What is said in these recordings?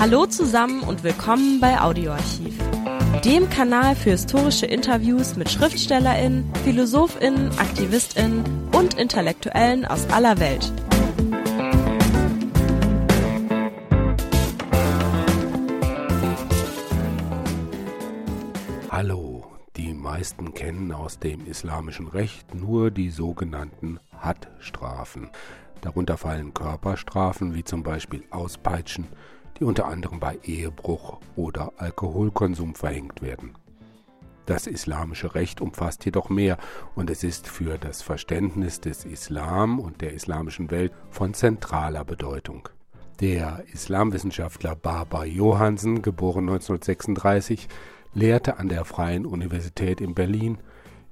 Hallo zusammen und willkommen bei Audioarchiv, dem Kanal für historische Interviews mit Schriftstellerinnen, Philosophinnen, Aktivistinnen und Intellektuellen aus aller Welt. Hallo, die meisten kennen aus dem islamischen Recht nur die sogenannten Had-Strafen. Darunter fallen Körperstrafen wie zum Beispiel Auspeitschen, die unter anderem bei Ehebruch oder Alkoholkonsum verhängt werden. Das islamische Recht umfasst jedoch mehr und es ist für das Verständnis des Islam und der islamischen Welt von zentraler Bedeutung. Der Islamwissenschaftler Baba Johansen, geboren 1936, lehrte an der Freien Universität in Berlin,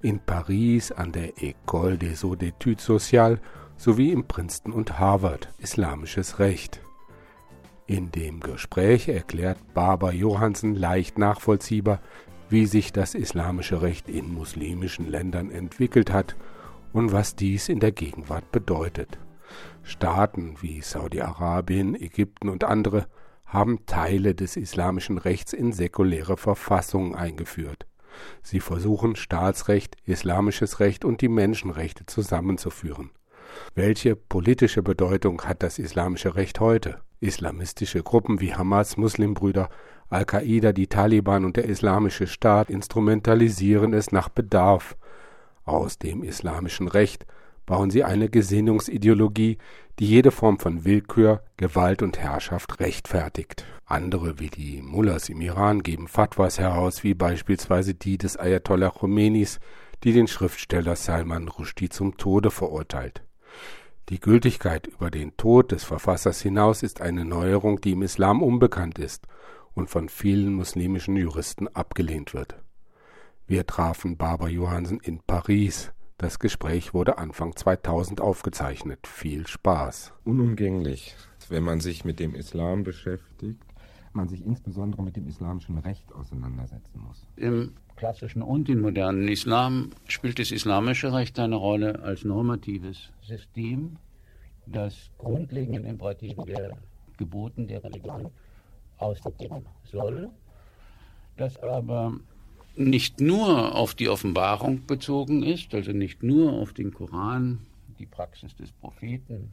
in Paris an der École des Hautes études sociales sowie in Princeton und Harvard islamisches Recht. In dem Gespräch erklärt Barbara Johansen leicht nachvollziehbar, wie sich das islamische Recht in muslimischen Ländern entwickelt hat und was dies in der Gegenwart bedeutet. Staaten wie Saudi-Arabien, Ägypten und andere haben Teile des islamischen Rechts in säkuläre Verfassungen eingeführt. Sie versuchen Staatsrecht, islamisches Recht und die Menschenrechte zusammenzuführen. Welche politische Bedeutung hat das islamische Recht heute? Islamistische Gruppen wie Hamas, Muslimbrüder, Al-Qaida, die Taliban und der Islamische Staat instrumentalisieren es nach Bedarf. Aus dem islamischen Recht bauen sie eine Gesinnungsideologie, die jede Form von Willkür, Gewalt und Herrschaft rechtfertigt. Andere wie die Mullahs im Iran geben Fatwas heraus, wie beispielsweise die des Ayatollah Khomeinis, die den Schriftsteller Salman Rushdie zum Tode verurteilt. Die Gültigkeit über den Tod des Verfassers hinaus ist eine Neuerung, die im Islam unbekannt ist und von vielen muslimischen Juristen abgelehnt wird. Wir trafen Barbara Johansen in Paris. Das Gespräch wurde Anfang 2000 aufgezeichnet. Viel Spaß. Unumgänglich, wenn man sich mit dem Islam beschäftigt, man sich insbesondere mit dem islamischen Recht auseinandersetzen muss. Im klassischen und im modernen Islam spielt das islamische Recht eine Rolle als normatives System, das grundlegenden Imperativen der Geboten der Religion ausdrücken soll, das aber nicht nur auf die Offenbarung bezogen ist, also nicht nur auf den Koran, die Praxis des Propheten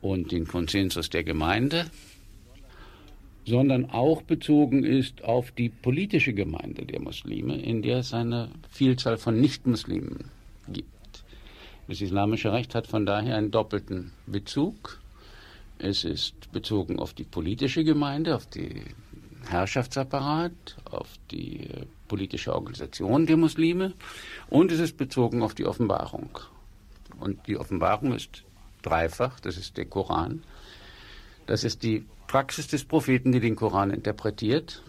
und den Konsensus der Gemeinde, sondern auch bezogen ist auf die politische Gemeinde der Muslime, in der es eine Vielzahl von Nichtmuslimen gibt. Das islamische Recht hat von daher einen doppelten Bezug. Es ist bezogen auf die politische Gemeinde, auf den Herrschaftsapparat, auf die politische Organisation der Muslime und es ist bezogen auf die Offenbarung. Und die Offenbarung ist dreifach, das ist der Koran, das ist die Praxis des Propheten, die den Koran interpretiert,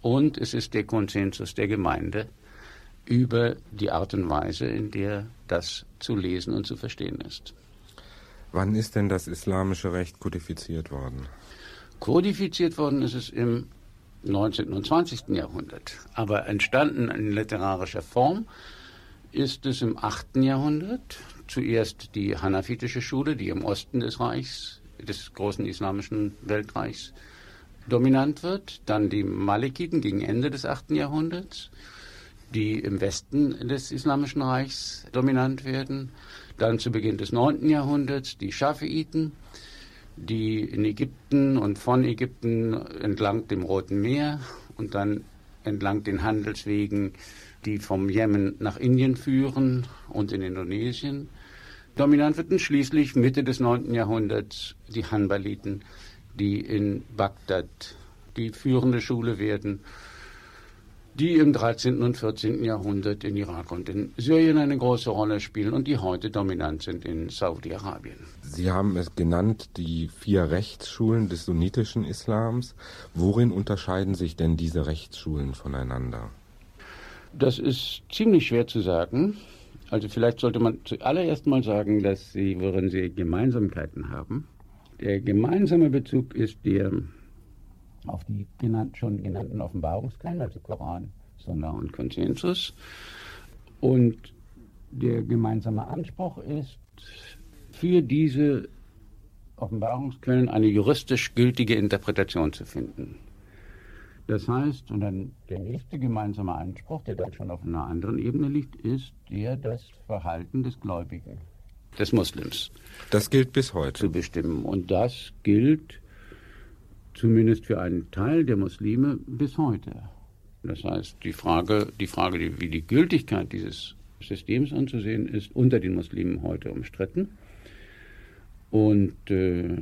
und es ist der Konsensus der Gemeinde über die Art und Weise, in der das zu lesen und zu verstehen ist. Wann ist denn das islamische Recht kodifiziert worden? Kodifiziert worden ist es im 19. und 20. Jahrhundert, aber entstanden in literarischer Form ist es im 8. Jahrhundert. Zuerst die hanafitische Schule, die im Osten des Reichs des großen islamischen Weltreichs dominant wird, dann die Malikiten gegen Ende des 8. Jahrhunderts, die im Westen des Islamischen Reichs dominant werden, dann zu Beginn des 9. Jahrhunderts die Schafiiten, die in Ägypten und von Ägypten entlang dem Roten Meer und dann entlang den Handelswegen, die vom Jemen nach Indien führen und in Indonesien Dominant wird schließlich Mitte des 9. Jahrhunderts die Hanbaliten, die in Bagdad die führende Schule werden, die im 13. und 14. Jahrhundert in Irak und in Syrien eine große Rolle spielen und die heute dominant sind in Saudi-Arabien. Sie haben es genannt, die vier Rechtsschulen des sunnitischen Islams. Worin unterscheiden sich denn diese Rechtsschulen voneinander? Das ist ziemlich schwer zu sagen. Also vielleicht sollte man zuallererst mal sagen, dass sie, worin sie Gemeinsamkeiten haben. Der gemeinsame Bezug ist der auf die genannt, schon genannten Offenbarungskeime, also Koran, Sonder und Konsensus. Und der gemeinsame Anspruch ist, für diese Offenbarungsquellen eine juristisch gültige Interpretation zu finden. Das heißt, und dann der nächste gemeinsame Anspruch, der dann schon auf einer anderen Ebene liegt, ist der das Verhalten des Gläubigen, des Muslims. Das gilt bis heute. Zu bestimmen. Und das gilt zumindest für einen Teil der Muslime bis heute. Das heißt, die Frage, die Frage, wie die Gültigkeit dieses Systems anzusehen ist, unter den Muslimen heute umstritten. Und äh,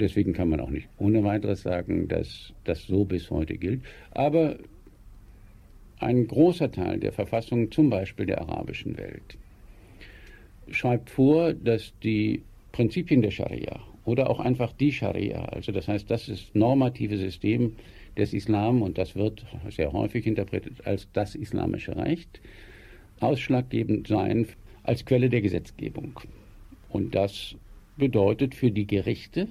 deswegen kann man auch nicht ohne weiteres sagen, dass das so bis heute gilt. Aber ein großer Teil der Verfassung, zum Beispiel der arabischen Welt, schreibt vor, dass die Prinzipien der Scharia oder auch einfach die Scharia, also das heißt, das ist normative System des Islam und das wird sehr häufig interpretiert als das islamische Recht, ausschlaggebend sein als Quelle der Gesetzgebung. Und das bedeutet für die Gerichte,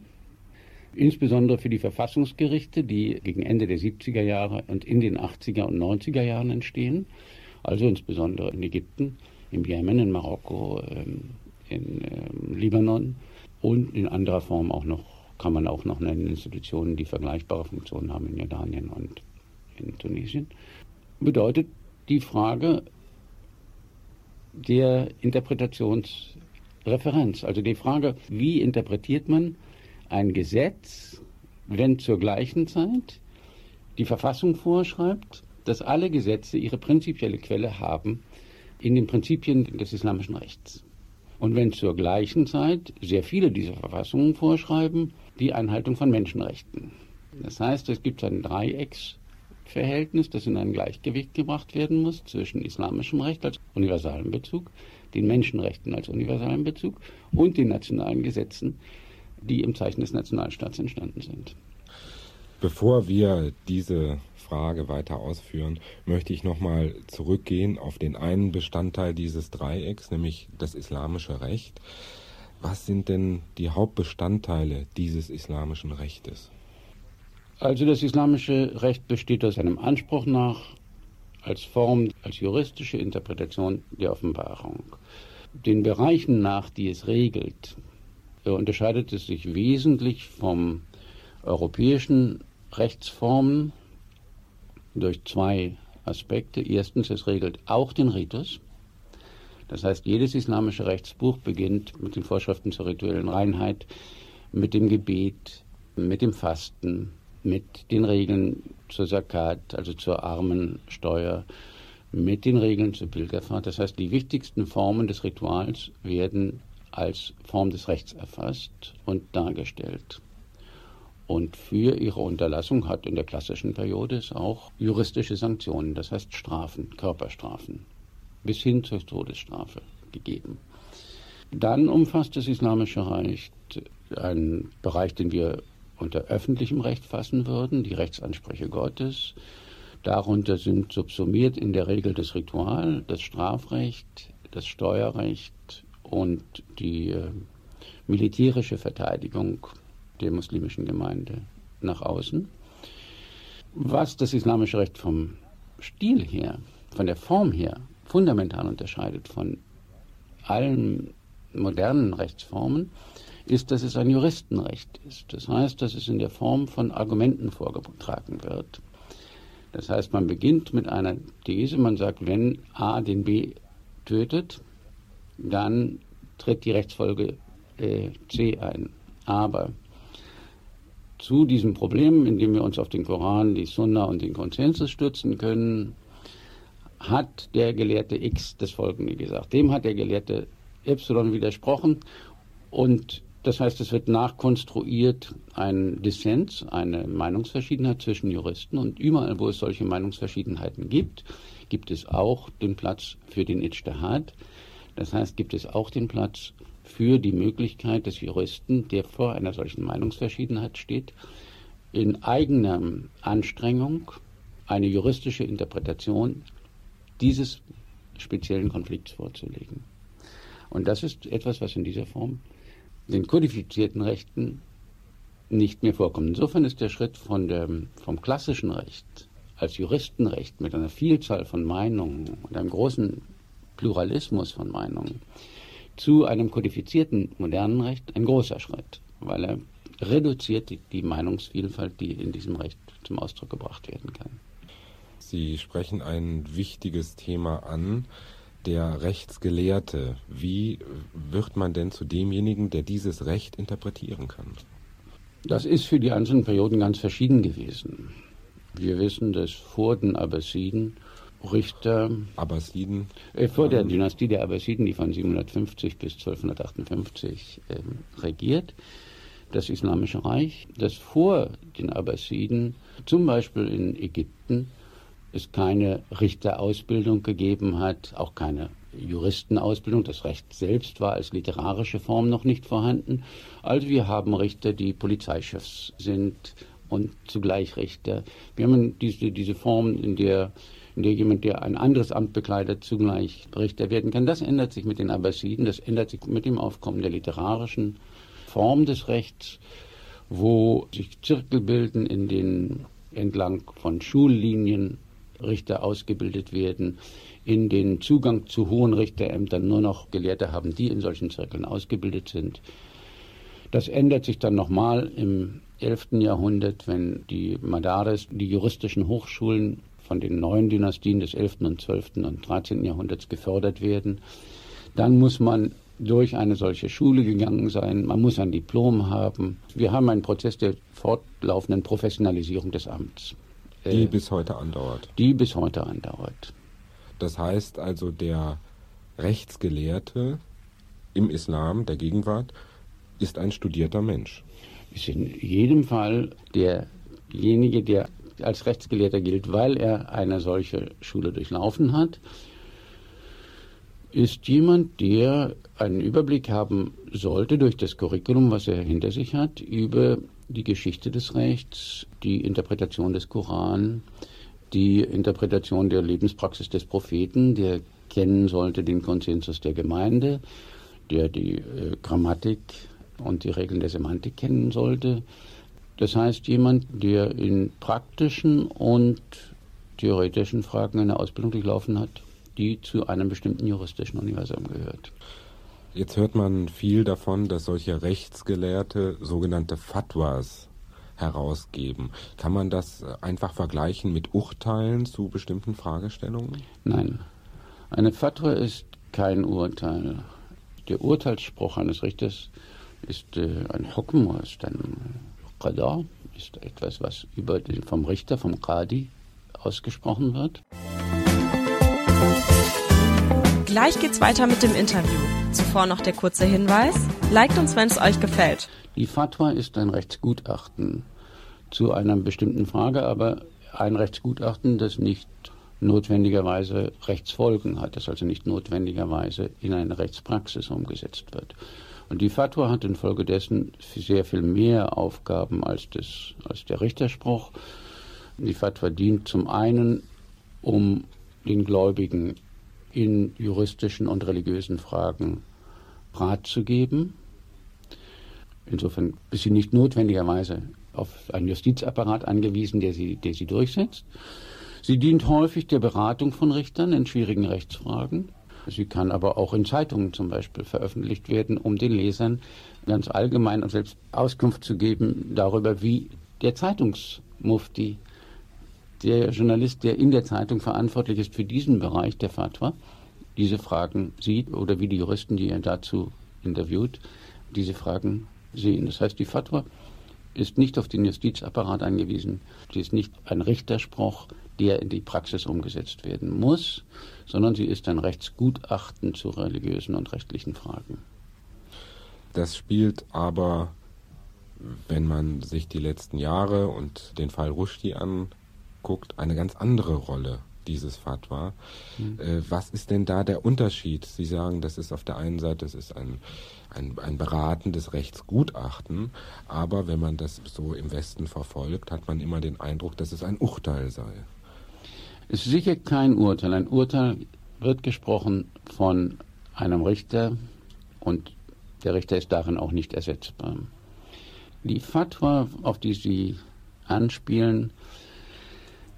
insbesondere für die Verfassungsgerichte, die gegen Ende der 70er Jahre und in den 80er und 90er Jahren entstehen, also insbesondere in Ägypten, im Jemen, in Marokko, ähm, in ähm, Libanon. Und in anderer Form auch noch, kann man auch noch nennen, Institutionen, die vergleichbare Funktionen haben in Jordanien und in Tunesien, bedeutet die Frage der Interpretationsreferenz, also die Frage, wie interpretiert man ein Gesetz, wenn zur gleichen Zeit die Verfassung vorschreibt, dass alle Gesetze ihre prinzipielle Quelle haben in den Prinzipien des islamischen Rechts. Und wenn zur gleichen Zeit sehr viele dieser Verfassungen vorschreiben, die Einhaltung von Menschenrechten. Das heißt, es gibt ein Dreiecksverhältnis, das in ein Gleichgewicht gebracht werden muss zwischen islamischem Recht als universalem Bezug, den Menschenrechten als universalen Bezug und den nationalen Gesetzen, die im Zeichen des Nationalstaats entstanden sind. Bevor wir diese Frage weiter ausführen, möchte ich nochmal zurückgehen auf den einen Bestandteil dieses Dreiecks, nämlich das islamische Recht. Was sind denn die Hauptbestandteile dieses islamischen Rechtes? Also das islamische Recht besteht aus einem Anspruch nach als Form, als juristische Interpretation der Offenbarung. Den Bereichen nach, die es regelt, unterscheidet es sich wesentlich vom europäischen Rechtsformen durch zwei Aspekte. Erstens, es regelt auch den Ritus. Das heißt, jedes islamische Rechtsbuch beginnt mit den Vorschriften zur rituellen Reinheit, mit dem Gebet, mit dem Fasten, mit den Regeln zur Zakat, also zur Armensteuer, mit den Regeln zur Pilgerfahrt. Das heißt, die wichtigsten Formen des Rituals werden als Form des Rechts erfasst und dargestellt. Und für ihre Unterlassung hat in der klassischen Periode es auch juristische Sanktionen, das heißt Strafen, Körperstrafen, bis hin zur Todesstrafe gegeben. Dann umfasst das Islamische Recht einen Bereich, den wir unter öffentlichem Recht fassen würden, die Rechtsansprüche Gottes. Darunter sind subsumiert in der Regel das Ritual, das Strafrecht, das Steuerrecht, und die äh, militärische Verteidigung der muslimischen Gemeinde nach außen. Was das islamische Recht vom Stil her, von der Form her fundamental unterscheidet von allen modernen Rechtsformen, ist, dass es ein Juristenrecht ist. Das heißt, dass es in der Form von Argumenten vorgetragen wird. Das heißt, man beginnt mit einer These, man sagt, wenn A den B tötet, dann tritt die Rechtsfolge äh, C ein. Aber zu diesem Problem, in dem wir uns auf den Koran, die Sunna und den Konsensus stützen können, hat der Gelehrte X das Folgende gesagt. Dem hat der Gelehrte Y widersprochen und das heißt, es wird nachkonstruiert ein Dissens, eine Meinungsverschiedenheit zwischen Juristen und überall, wo es solche Meinungsverschiedenheiten gibt, gibt es auch den Platz für den Ijtihad, das heißt, gibt es auch den Platz für die Möglichkeit des Juristen, der vor einer solchen Meinungsverschiedenheit steht, in eigener Anstrengung eine juristische Interpretation dieses speziellen Konflikts vorzulegen. Und das ist etwas, was in dieser Form den kodifizierten Rechten nicht mehr vorkommt. Insofern ist der Schritt von dem, vom klassischen Recht als Juristenrecht mit einer Vielzahl von Meinungen und einem großen Pluralismus von Meinungen zu einem kodifizierten modernen Recht ein großer Schritt, weil er reduziert die, die Meinungsvielfalt, die in diesem Recht zum Ausdruck gebracht werden kann. Sie sprechen ein wichtiges Thema an, der Rechtsgelehrte. Wie wird man denn zu demjenigen, der dieses Recht interpretieren kann? Das ist für die einzelnen Perioden ganz verschieden gewesen. Wir wissen, dass vor den Abbasiden Richter. Abbasiden? Äh, vor der Dynastie der Abbasiden, die von 750 bis 1258 äh, regiert, das Islamische Reich, das vor den Abbasiden, zum Beispiel in Ägypten, es keine Richterausbildung gegeben hat, auch keine Juristenausbildung. Das Recht selbst war als literarische Form noch nicht vorhanden. Also wir haben Richter, die Polizeichefs sind und zugleich Richter. Wir haben diese, diese Form, in der, in der jemand, der ein anderes Amt bekleidet, zugleich Richter werden kann. Das ändert sich mit den Abbasiden, das ändert sich mit dem Aufkommen der literarischen Form des Rechts, wo sich Zirkel bilden, in denen entlang von Schullinien Richter ausgebildet werden, in den Zugang zu hohen Richterämtern nur noch Gelehrte haben, die in solchen Zirkeln ausgebildet sind. Das ändert sich dann nochmal im 11. Jahrhundert, wenn die Madares, die juristischen Hochschulen von den neuen Dynastien des 11. und 12. und 13. Jahrhunderts gefördert werden. Dann muss man durch eine solche Schule gegangen sein, man muss ein Diplom haben. Wir haben einen Prozess der fortlaufenden Professionalisierung des Amts. Die äh, bis heute andauert. Die bis heute andauert. Das heißt also, der Rechtsgelehrte im Islam der Gegenwart ist ein studierter Mensch. Ist in jedem Fall derjenige, der als Rechtsgelehrter gilt, weil er eine solche Schule durchlaufen hat, ist jemand, der einen Überblick haben sollte durch das Curriculum, was er hinter sich hat, über die Geschichte des Rechts, die Interpretation des Koran, die Interpretation der Lebenspraxis des Propheten, der kennen sollte den Konsensus der Gemeinde, der die äh, Grammatik und die Regeln der Semantik kennen sollte. Das heißt, jemand, der in praktischen und theoretischen Fragen eine Ausbildung durchlaufen hat, die zu einem bestimmten juristischen Universum gehört. Jetzt hört man viel davon, dass solche Rechtsgelehrte sogenannte Fatwas herausgeben. Kann man das einfach vergleichen mit Urteilen zu bestimmten Fragestellungen? Nein. Eine Fatwa ist kein Urteil. Der Urteilsspruch eines Richters ist äh, ein Hukm, ist ein Qadar, ist etwas, was über den, vom Richter, vom Qadi ausgesprochen wird. Gleich geht's weiter mit dem Interview. Zuvor noch der kurze Hinweis. Liked uns, wenn es euch gefällt. Die Fatwa ist ein Rechtsgutachten zu einer bestimmten Frage, aber ein Rechtsgutachten, das nicht notwendigerweise Rechtsfolgen hat, das also nicht notwendigerweise in eine Rechtspraxis umgesetzt wird. Und die Fatwa hat infolgedessen sehr viel mehr Aufgaben als, das, als der Richterspruch. Die Fatwa dient zum einen, um den Gläubigen in juristischen und religiösen Fragen Rat zu geben. Insofern ist sie nicht notwendigerweise auf einen Justizapparat angewiesen, der sie, der sie durchsetzt. Sie dient häufig der Beratung von Richtern in schwierigen Rechtsfragen. Sie kann aber auch in Zeitungen zum Beispiel veröffentlicht werden, um den Lesern ganz allgemein und selbst Auskunft zu geben darüber, wie der Zeitungsmufti der Journalist, der in der Zeitung verantwortlich ist für diesen Bereich der Fatwa, diese Fragen sieht oder wie die Juristen, die er dazu interviewt, diese Fragen sehen. Das heißt, die Fatwa ist nicht auf den Justizapparat angewiesen. Sie ist nicht ein Richterspruch, der in die Praxis umgesetzt werden muss, sondern sie ist ein Rechtsgutachten zu religiösen und rechtlichen Fragen. Das spielt aber, wenn man sich die letzten Jahre und den Fall Rushdie an guckt, eine ganz andere Rolle dieses Fatwa. Mhm. Äh, was ist denn da der Unterschied? Sie sagen, das ist auf der einen Seite, das ist ein, ein, ein beratendes Rechtsgutachten, aber wenn man das so im Westen verfolgt, hat man immer den Eindruck, dass es ein Urteil sei. Es ist sicher kein Urteil. Ein Urteil wird gesprochen von einem Richter und der Richter ist darin auch nicht ersetzbar. Die Fatwa, auf die Sie anspielen,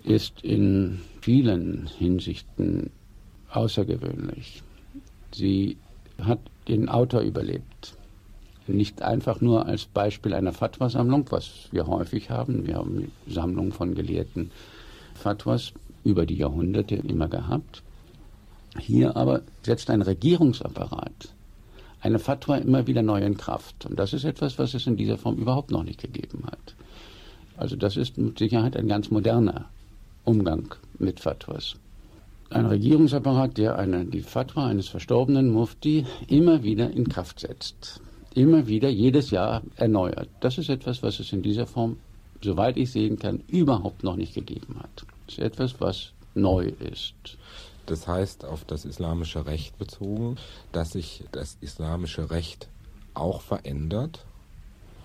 ist in vielen Hinsichten außergewöhnlich. Sie hat den Autor überlebt. nicht einfach nur als Beispiel einer Fatwa-Sammlung, was wir häufig haben. Wir haben Sammlungen von gelehrten Fatwas über die Jahrhunderte immer gehabt. Hier aber setzt ein Regierungsapparat eine Fatwa immer wieder neu in Kraft. Und das ist etwas, was es in dieser Form überhaupt noch nicht gegeben hat. Also das ist mit Sicherheit ein ganz moderner Umgang mit Fatwas. Ein Regierungsapparat, der eine, die Fatwa eines verstorbenen Mufti immer wieder in Kraft setzt. Immer wieder, jedes Jahr erneuert. Das ist etwas, was es in dieser Form, soweit ich sehen kann, überhaupt noch nicht gegeben hat. Ist etwas, was neu ist. Das heißt, auf das islamische Recht bezogen, dass sich das islamische Recht auch verändert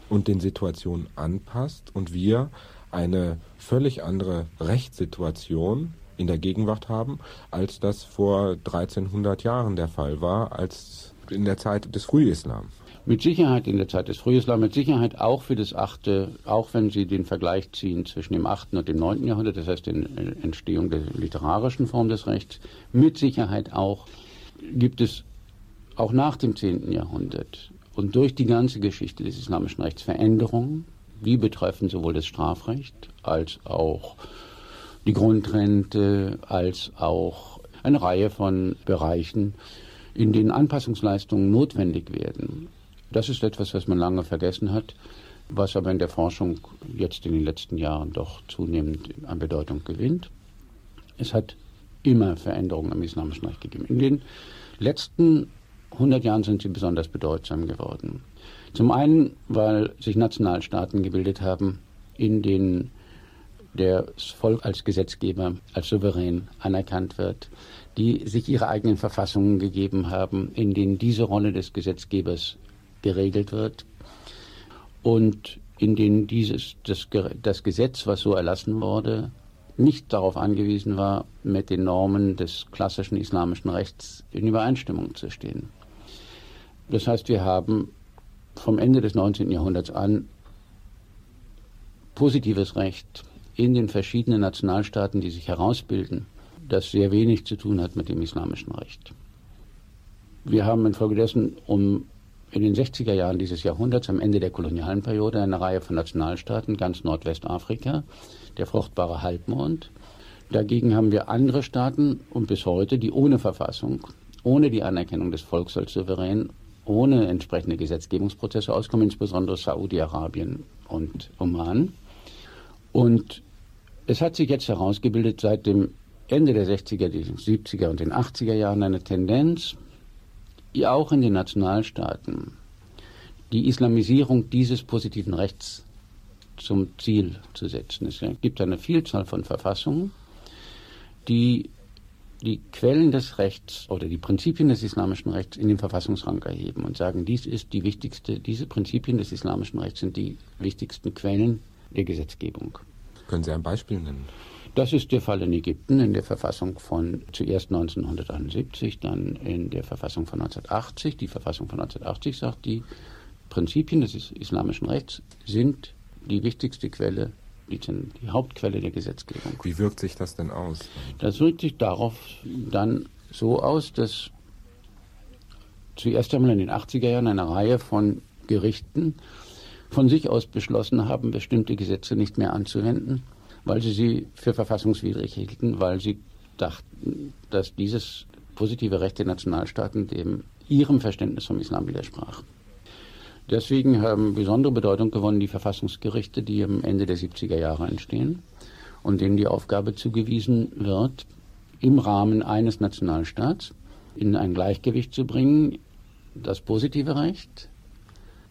und den Situationen anpasst und wir eine völlig andere Rechtssituation in der Gegenwart haben, als das vor 1300 Jahren der Fall war, als in der Zeit des Frühislam. Mit Sicherheit in der Zeit des Frühislam, mit Sicherheit auch für das achte, auch wenn Sie den Vergleich ziehen zwischen dem 8. und dem 9. Jahrhundert, das heißt die Entstehung der literarischen Form des Rechts, mit Sicherheit auch gibt es auch nach dem 10. Jahrhundert und durch die ganze Geschichte des islamischen Rechts Veränderungen, die betreffen sowohl das Strafrecht als auch die Grundrente, als auch eine Reihe von Bereichen, in denen Anpassungsleistungen notwendig werden. Das ist etwas, was man lange vergessen hat, was aber in der Forschung jetzt in den letzten Jahren doch zunehmend an Bedeutung gewinnt. Es hat immer Veränderungen am islamischen Recht gegeben. In den letzten 100 Jahren sind sie besonders bedeutsam geworden. Zum einen, weil sich Nationalstaaten gebildet haben, in denen das Volk als Gesetzgeber, als souverän anerkannt wird, die sich ihre eigenen Verfassungen gegeben haben, in denen diese Rolle des Gesetzgebers geregelt wird und in denen dieses, das, das Gesetz, was so erlassen wurde, nicht darauf angewiesen war, mit den Normen des klassischen islamischen Rechts in Übereinstimmung zu stehen. Das heißt, wir haben vom Ende des 19. Jahrhunderts an positives Recht in den verschiedenen Nationalstaaten, die sich herausbilden, das sehr wenig zu tun hat mit dem islamischen Recht. Wir haben infolgedessen um in den 60er Jahren dieses Jahrhunderts, am Ende der kolonialen Periode, eine Reihe von Nationalstaaten, ganz Nordwestafrika, der fruchtbare Halbmond. Dagegen haben wir andere Staaten und bis heute, die ohne Verfassung, ohne die Anerkennung des Volks als souverän, ohne entsprechende Gesetzgebungsprozesse auskommen, insbesondere Saudi-Arabien und Oman. Und es hat sich jetzt herausgebildet seit dem Ende der 60er, 70er und den 80er Jahren eine Tendenz, auch in den Nationalstaaten die Islamisierung dieses positiven Rechts zum Ziel zu setzen. Es gibt eine Vielzahl von Verfassungen, die die Quellen des Rechts oder die Prinzipien des islamischen Rechts in den Verfassungsrang erheben und sagen, dies ist die wichtigste, diese Prinzipien des islamischen Rechts sind die wichtigsten Quellen der Gesetzgebung. Können Sie ein Beispiel nennen? Das ist der Fall in Ägypten in der Verfassung von zuerst 1971, dann in der Verfassung von 1980. Die Verfassung von 1980 sagt, die Prinzipien des islamischen Rechts sind die wichtigste Quelle, die, die Hauptquelle der Gesetzgebung. Wie wirkt sich das denn aus? Das wirkt sich darauf dann so aus, dass zuerst einmal in den 80er Jahren eine Reihe von Gerichten von sich aus beschlossen haben, bestimmte Gesetze nicht mehr anzuwenden weil sie sie für verfassungswidrig hielten, weil sie dachten, dass dieses positive Recht der Nationalstaaten dem ihrem Verständnis vom Islam widersprach. Deswegen haben besondere Bedeutung gewonnen die Verfassungsgerichte, die am Ende der 70er Jahre entstehen und denen die Aufgabe zugewiesen wird, im Rahmen eines Nationalstaats in ein Gleichgewicht zu bringen, das positive Recht,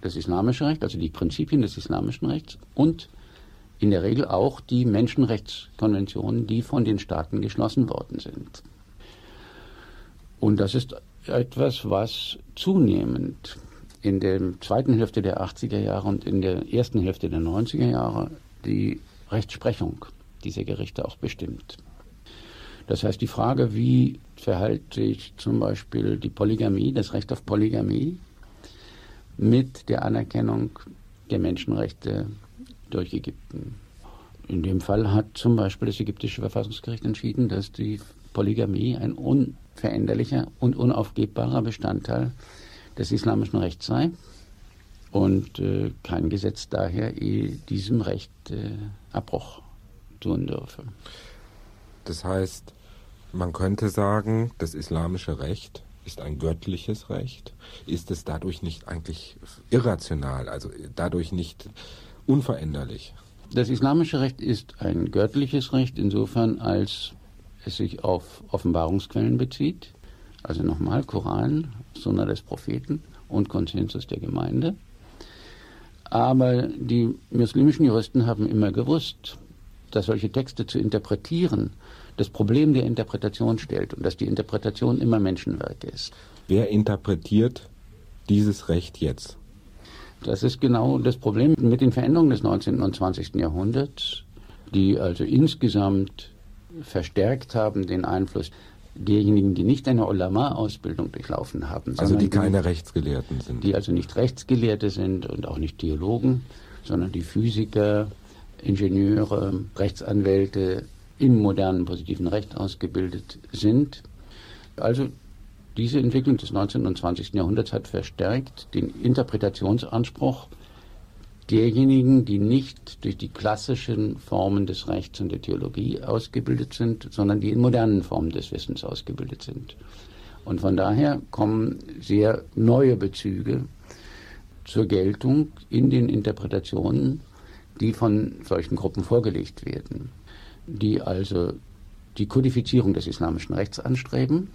das islamische Recht, also die Prinzipien des islamischen Rechts und in der Regel auch die Menschenrechtskonventionen, die von den Staaten geschlossen worden sind. Und das ist etwas, was zunehmend in der zweiten Hälfte der 80er Jahre und in der ersten Hälfte der 90er Jahre die Rechtsprechung dieser Gerichte auch bestimmt. Das heißt, die Frage, wie verhält sich zum Beispiel die Polygamie, das Recht auf Polygamie, mit der Anerkennung der Menschenrechte durch Ägypten. In dem Fall hat zum Beispiel das ägyptische Verfassungsgericht entschieden, dass die Polygamie ein unveränderlicher und unaufgebbarer Bestandteil des islamischen Rechts sei und äh, kein Gesetz daher diesem Recht äh, Abbruch tun dürfe. Das heißt, man könnte sagen, das islamische Recht ist ein göttliches Recht. Ist es dadurch nicht eigentlich irrational, also dadurch nicht unveränderlich? Das islamische Recht ist ein göttliches Recht insofern, als es sich auf Offenbarungsquellen bezieht. Also nochmal Koran, Sunna des Propheten und Konsensus der Gemeinde. Aber die muslimischen Juristen haben immer gewusst, dass solche Texte zu interpretieren das Problem der Interpretation stellt und dass die Interpretation immer Menschenwerk ist. Wer interpretiert dieses Recht jetzt? Das ist genau das Problem mit den Veränderungen des 19. und 20. Jahrhunderts, die also insgesamt verstärkt haben den Einfluss derjenigen, die nicht eine Ulama-Ausbildung durchlaufen haben. Also die keine die, Rechtsgelehrten sind. Die also nicht Rechtsgelehrte sind und auch nicht Theologen, sondern die Physiker, Ingenieure, Rechtsanwälte im modernen positiven Recht ausgebildet sind. Also diese Entwicklung des 19. und 20. Jahrhunderts hat verstärkt den Interpretationsanspruch derjenigen, die nicht durch die klassischen Formen des Rechts und der Theologie ausgebildet sind, sondern die in modernen Formen des Wissens ausgebildet sind. Und von daher kommen sehr neue Bezüge zur Geltung in den Interpretationen, die von solchen Gruppen vorgelegt werden, die also die Kodifizierung des islamischen Rechts anstreben,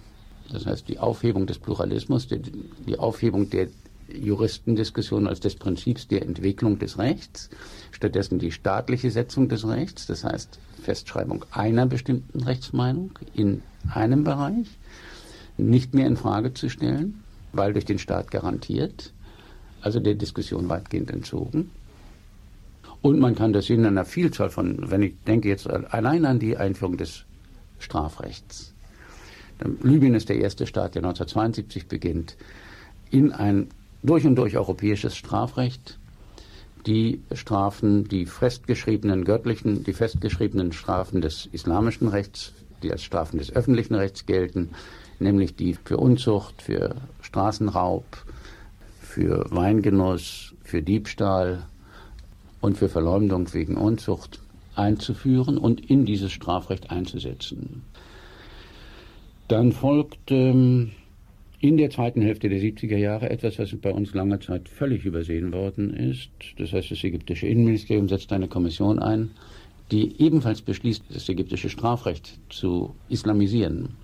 das heißt die Aufhebung des Pluralismus, die Aufhebung der Juristendiskussion als des Prinzips der Entwicklung des Rechts, stattdessen die staatliche Setzung des Rechts, das heißt Festschreibung einer bestimmten Rechtsmeinung in einem Bereich, nicht mehr in Frage zu stellen, weil durch den Staat garantiert, also der Diskussion weitgehend entzogen. Und man kann das in einer Vielzahl von, wenn ich denke jetzt allein an die Einführung des Strafrechts. Libyen ist der erste Staat, der 1972 beginnt, in ein durch und durch europäisches Strafrecht die Strafen, die festgeschriebenen göttlichen, die festgeschriebenen Strafen des islamischen Rechts, die als Strafen des öffentlichen Rechts gelten, nämlich die für Unzucht, für Straßenraub, für Weingenuss, für Diebstahl und für Verleumdung wegen Unzucht einzuführen und in dieses Strafrecht einzusetzen. Dann folgt ähm, in der zweiten Hälfte der 70er Jahre etwas, was bei uns lange Zeit völlig übersehen worden ist. Das heißt, das ägyptische Innenministerium setzt eine Kommission ein, die ebenfalls beschließt, das ägyptische Strafrecht zu islamisieren.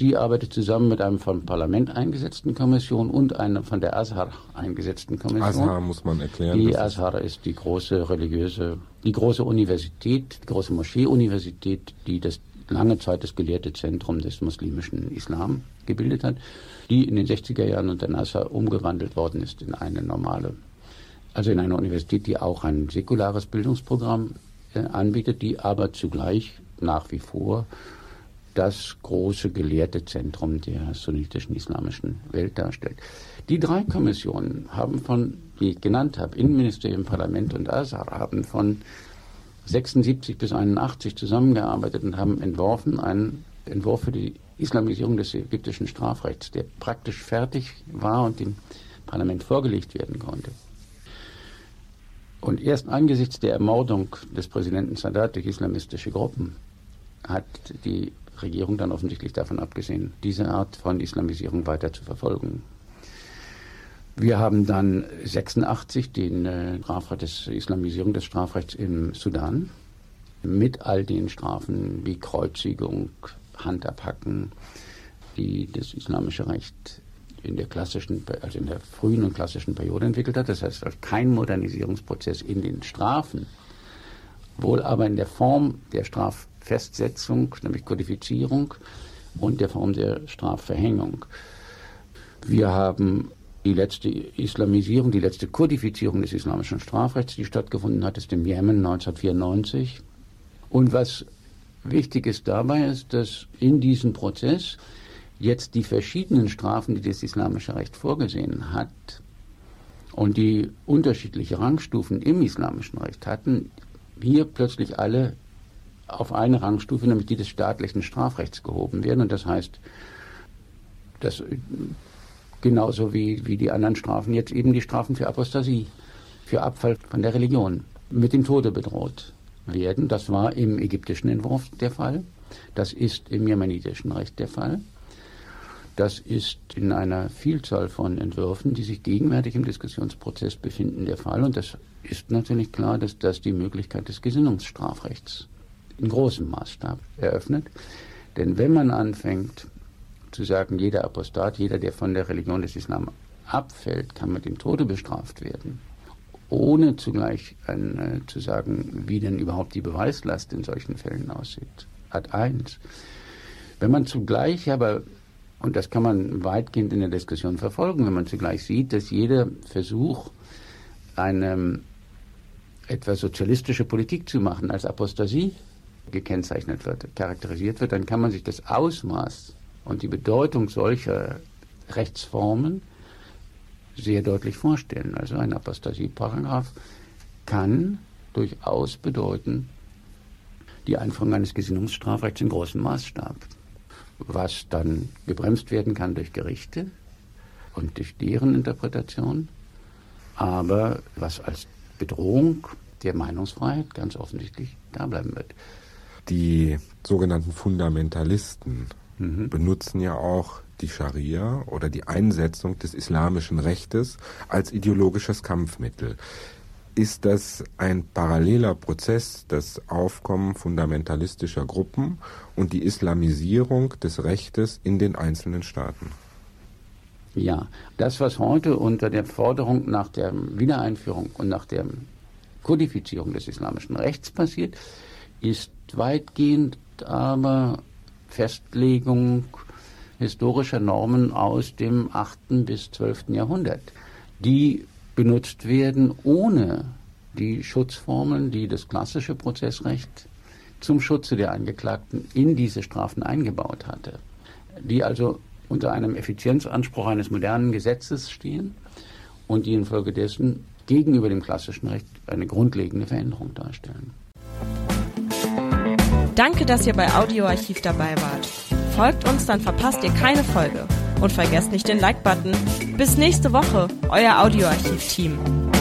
Die arbeitet zusammen mit einem vom Parlament eingesetzten Kommission und einer von der Azhar eingesetzten Kommission. Azhar muss man erklären. Die Azhar ist die große religiöse, die große Universität, die große Moschee-Universität, die das lange Zeit das gelehrte Zentrum des muslimischen Islam gebildet hat, die in den 60er Jahren unter Nasser umgewandelt worden ist in eine normale, also in eine Universität, die auch ein säkulares Bildungsprogramm äh, anbietet, die aber zugleich nach wie vor das große gelehrte Zentrum der sunnitischen islamischen Welt darstellt. Die drei Kommissionen haben von, wie ich genannt habe, Innenministerium, Parlament und Azhar, haben von 76 bis 81 zusammengearbeitet und haben entworfen einen Entwurf für die Islamisierung des ägyptischen Strafrechts, der praktisch fertig war und dem Parlament vorgelegt werden konnte. Und erst angesichts der Ermordung des Präsidenten Sadat durch islamistische Gruppen hat die Regierung dann offensichtlich davon abgesehen, diese Art von Islamisierung weiter zu verfolgen. Wir haben dann 86 den äh, des Islamisierung des Strafrechts im Sudan mit all den Strafen wie Kreuzigung, Handabhacken, die das islamische Recht in der klassischen, also in der frühen und klassischen Periode entwickelt hat. Das heißt, kein Modernisierungsprozess in den Strafen, wohl aber in der Form der Straffestsetzung, nämlich Kodifizierung und der Form der Strafverhängung. Wir haben die letzte Islamisierung, die letzte Kodifizierung des islamischen Strafrechts, die stattgefunden hat, ist im Jemen 1994. Und was wichtig ist dabei, ist, dass in diesem Prozess jetzt die verschiedenen Strafen, die das islamische Recht vorgesehen hat und die unterschiedliche Rangstufen im islamischen Recht hatten, hier plötzlich alle auf eine Rangstufe, nämlich die des staatlichen Strafrechts gehoben werden. Und das heißt, das Genauso wie, wie die anderen Strafen, jetzt eben die Strafen für Apostasie, für Abfall von der Religion, mit dem Tode bedroht werden. Das war im ägyptischen Entwurf der Fall. Das ist im jemenitischen Recht der Fall. Das ist in einer Vielzahl von Entwürfen, die sich gegenwärtig im Diskussionsprozess befinden, der Fall. Und das ist natürlich klar, dass das die Möglichkeit des Gesinnungsstrafrechts in großem Maßstab eröffnet. Denn wenn man anfängt zu sagen, jeder Apostat, jeder, der von der Religion des Islam abfällt, kann mit dem Tode bestraft werden, ohne zugleich ein, äh, zu sagen, wie denn überhaupt die Beweislast in solchen Fällen aussieht. Hat eins. Wenn man zugleich aber, und das kann man weitgehend in der Diskussion verfolgen, wenn man zugleich sieht, dass jeder Versuch, eine etwa sozialistische Politik zu machen, als Apostasie gekennzeichnet wird, charakterisiert wird, dann kann man sich das Ausmaß und die Bedeutung solcher Rechtsformen sehr deutlich vorstellen. Also ein Apostasieparagraph kann durchaus bedeuten die Einführung eines Gesinnungsstrafrechts in großem Maßstab, was dann gebremst werden kann durch Gerichte und durch deren Interpretation, aber was als Bedrohung der Meinungsfreiheit ganz offensichtlich da bleiben wird. Die sogenannten Fundamentalisten mhm. benutzen ja auch die Scharia oder die Einsetzung des islamischen Rechtes als ideologisches Kampfmittel. Ist das ein paralleler Prozess, das Aufkommen fundamentalistischer Gruppen und die Islamisierung des Rechtes in den einzelnen Staaten? Ja, das, was heute unter der Forderung nach der Wiedereinführung und nach der Kodifizierung des islamischen Rechts passiert, ist weitgehend aber Festlegung historischer Normen aus dem 8. bis 12. Jahrhundert, die benutzt werden ohne die Schutzformeln, die das klassische Prozessrecht zum Schutze der Angeklagten in diese Strafen eingebaut hatte, die also unter einem Effizienzanspruch eines modernen Gesetzes stehen und die infolgedessen gegenüber dem klassischen Recht eine grundlegende Veränderung darstellen. Danke, dass ihr bei Audioarchiv dabei wart. Folgt uns, dann verpasst ihr keine Folge. Und vergesst nicht den Like-Button. Bis nächste Woche, euer Audioarchiv-Team.